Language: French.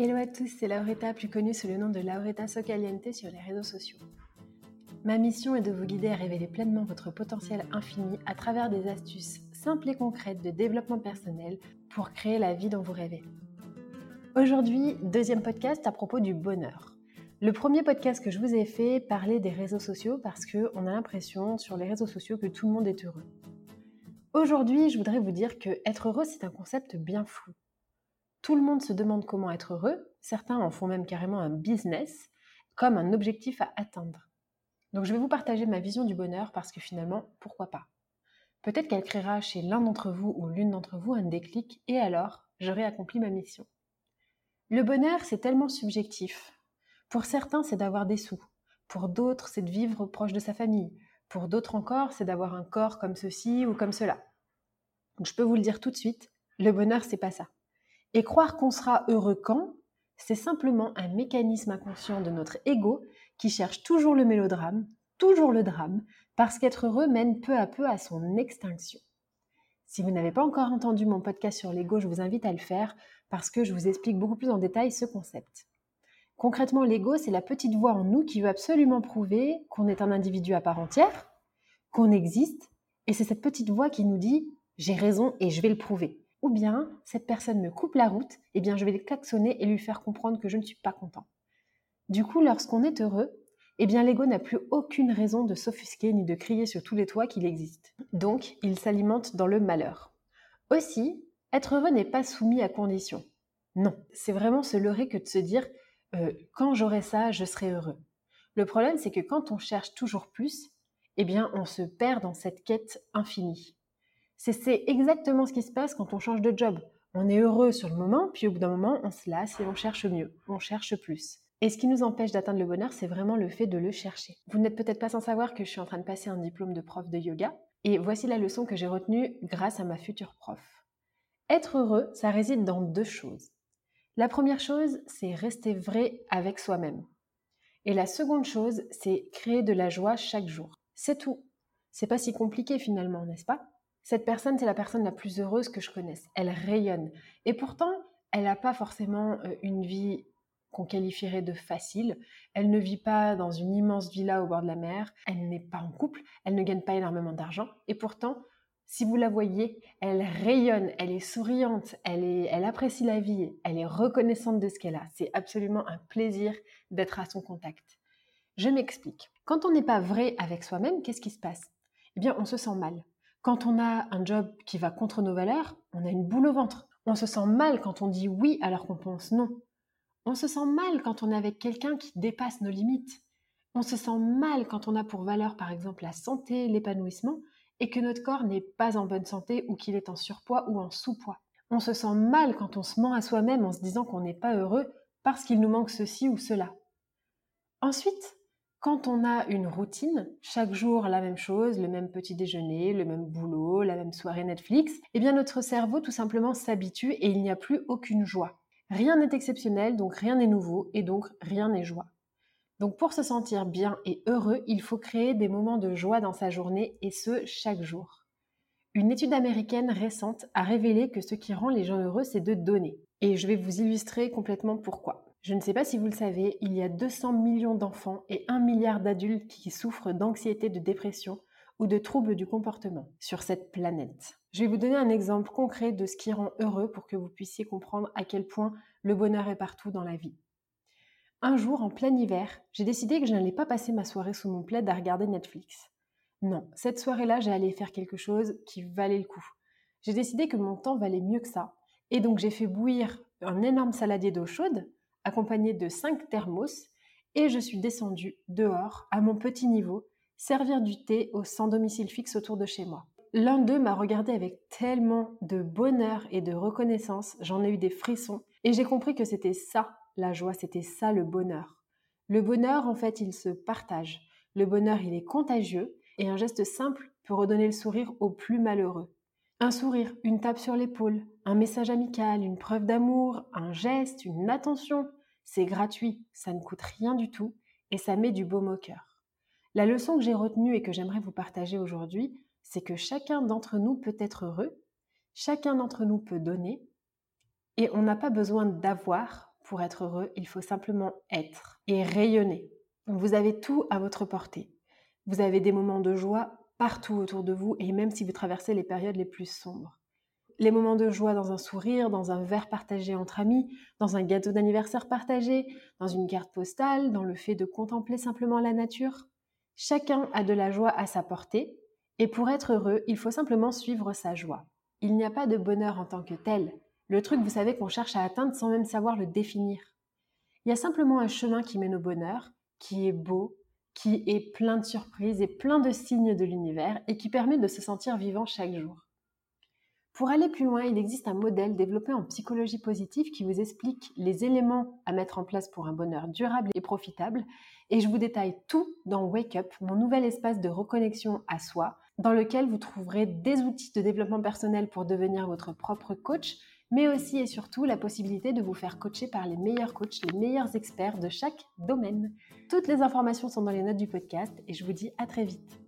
Hello à tous, c'est Lauretta, plus connue sous le nom de Lauretta Socaliente sur les réseaux sociaux. Ma mission est de vous guider à révéler pleinement votre potentiel infini à travers des astuces simples et concrètes de développement personnel pour créer la vie dont vous rêvez. Aujourd'hui, deuxième podcast à propos du bonheur. Le premier podcast que je vous ai fait parlait des réseaux sociaux parce qu'on a l'impression sur les réseaux sociaux que tout le monde est heureux. Aujourd'hui, je voudrais vous dire que être heureux, c'est un concept bien flou. Tout le monde se demande comment être heureux, certains en font même carrément un business, comme un objectif à atteindre. Donc je vais vous partager ma vision du bonheur parce que finalement, pourquoi pas? Peut-être qu'elle créera chez l'un d'entre vous ou l'une d'entre vous un déclic et alors, j'aurai accompli ma mission. Le bonheur, c'est tellement subjectif. Pour certains, c'est d'avoir des sous. Pour d'autres, c'est de vivre proche de sa famille. Pour d'autres encore, c'est d'avoir un corps comme ceci ou comme cela. Je peux vous le dire tout de suite, le bonheur, c'est pas ça. Et croire qu'on sera heureux quand, c'est simplement un mécanisme inconscient de notre ego qui cherche toujours le mélodrame, toujours le drame, parce qu'être heureux mène peu à peu à son extinction. Si vous n'avez pas encore entendu mon podcast sur l'ego, je vous invite à le faire parce que je vous explique beaucoup plus en détail ce concept. Concrètement, l'ego, c'est la petite voix en nous qui veut absolument prouver qu'on est un individu à part entière, qu'on existe, et c'est cette petite voix qui nous dit j'ai raison et je vais le prouver ou bien cette personne me coupe la route, eh bien je vais le klaxonner et lui faire comprendre que je ne suis pas content. Du coup, lorsqu'on est heureux, eh bien l'ego n'a plus aucune raison de s'offusquer ni de crier sur tous les toits qu'il existe. Donc, il s'alimente dans le malheur. Aussi, être heureux n'est pas soumis à condition. Non, c'est vraiment se leurrer que de se dire euh, quand j'aurai ça, je serai heureux. Le problème, c'est que quand on cherche toujours plus, eh bien, on se perd dans cette quête infinie. C'est exactement ce qui se passe quand on change de job. On est heureux sur le moment, puis au bout d'un moment, on se lasse et on cherche mieux, on cherche plus. Et ce qui nous empêche d'atteindre le bonheur, c'est vraiment le fait de le chercher. Vous n'êtes peut-être pas sans savoir que je suis en train de passer un diplôme de prof de yoga, et voici la leçon que j'ai retenue grâce à ma future prof. Être heureux, ça réside dans deux choses. La première chose, c'est rester vrai avec soi-même. Et la seconde chose, c'est créer de la joie chaque jour. C'est tout. C'est pas si compliqué finalement, n'est-ce pas? Cette personne, c'est la personne la plus heureuse que je connaisse. Elle rayonne. Et pourtant, elle n'a pas forcément euh, une vie qu'on qualifierait de facile. Elle ne vit pas dans une immense villa au bord de la mer. Elle n'est pas en couple. Elle ne gagne pas énormément d'argent. Et pourtant, si vous la voyez, elle rayonne, elle est souriante, elle, est, elle apprécie la vie, elle est reconnaissante de ce qu'elle a. C'est absolument un plaisir d'être à son contact. Je m'explique. Quand on n'est pas vrai avec soi-même, qu'est-ce qui se passe? Eh bien, on se sent mal. Quand on a un job qui va contre nos valeurs, on a une boule au ventre. On se sent mal quand on dit oui alors qu'on pense non. On se sent mal quand on est avec quelqu'un qui dépasse nos limites. On se sent mal quand on a pour valeur par exemple la santé, l'épanouissement, et que notre corps n'est pas en bonne santé ou qu'il est en surpoids ou en sous-poids. On se sent mal quand on se ment à soi-même en se disant qu'on n'est pas heureux parce qu'il nous manque ceci ou cela. Ensuite, quand on a une routine, chaque jour la même chose, le même petit déjeuner, le même boulot, la même soirée Netflix, eh bien notre cerveau tout simplement s'habitue et il n'y a plus aucune joie. Rien n'est exceptionnel, donc rien n'est nouveau et donc rien n'est joie. Donc pour se sentir bien et heureux, il faut créer des moments de joie dans sa journée et ce chaque jour. Une étude américaine récente a révélé que ce qui rend les gens heureux, c'est de donner. Et je vais vous illustrer complètement pourquoi. Je ne sais pas si vous le savez, il y a 200 millions d'enfants et 1 milliard d'adultes qui souffrent d'anxiété, de dépression ou de troubles du comportement sur cette planète. Je vais vous donner un exemple concret de ce qui rend heureux pour que vous puissiez comprendre à quel point le bonheur est partout dans la vie. Un jour, en plein hiver, j'ai décidé que je n'allais pas passer ma soirée sous mon plaid à regarder Netflix. Non, cette soirée-là, j'allais faire quelque chose qui valait le coup. J'ai décidé que mon temps valait mieux que ça. Et donc j'ai fait bouillir un énorme saladier d'eau chaude, accompagné de 5 thermos, et je suis descendue dehors, à mon petit niveau, servir du thé au sans domicile fixe autour de chez moi. L'un d'eux m'a regardé avec tellement de bonheur et de reconnaissance, j'en ai eu des frissons, et j'ai compris que c'était ça la joie, c'était ça le bonheur. Le bonheur, en fait, il se partage. Le bonheur, il est contagieux, et un geste simple peut redonner le sourire aux plus malheureux. Un sourire, une tape sur l'épaule, un message amical, une preuve d'amour, un geste, une attention, c'est gratuit, ça ne coûte rien du tout, et ça met du baume au cœur. La leçon que j'ai retenue et que j'aimerais vous partager aujourd'hui, c'est que chacun d'entre nous peut être heureux, chacun d'entre nous peut donner, et on n'a pas besoin d'avoir pour être heureux, il faut simplement être et rayonner. Vous avez tout à votre portée. Vous avez des moments de joie partout autour de vous et même si vous traversez les périodes les plus sombres. Les moments de joie dans un sourire, dans un verre partagé entre amis, dans un gâteau d'anniversaire partagé, dans une carte postale, dans le fait de contempler simplement la nature. Chacun a de la joie à sa portée et pour être heureux, il faut simplement suivre sa joie. Il n'y a pas de bonheur en tant que tel. Le truc, vous savez, qu'on cherche à atteindre sans même savoir le définir. Il y a simplement un chemin qui mène au bonheur, qui est beau, qui est plein de surprises et plein de signes de l'univers et qui permet de se sentir vivant chaque jour. Pour aller plus loin, il existe un modèle développé en psychologie positive qui vous explique les éléments à mettre en place pour un bonheur durable et profitable. Et je vous détaille tout dans Wake Up, mon nouvel espace de reconnexion à soi, dans lequel vous trouverez des outils de développement personnel pour devenir votre propre coach, mais aussi et surtout la possibilité de vous faire coacher par les meilleurs coachs, les meilleurs experts de chaque domaine. Toutes les informations sont dans les notes du podcast et je vous dis à très vite.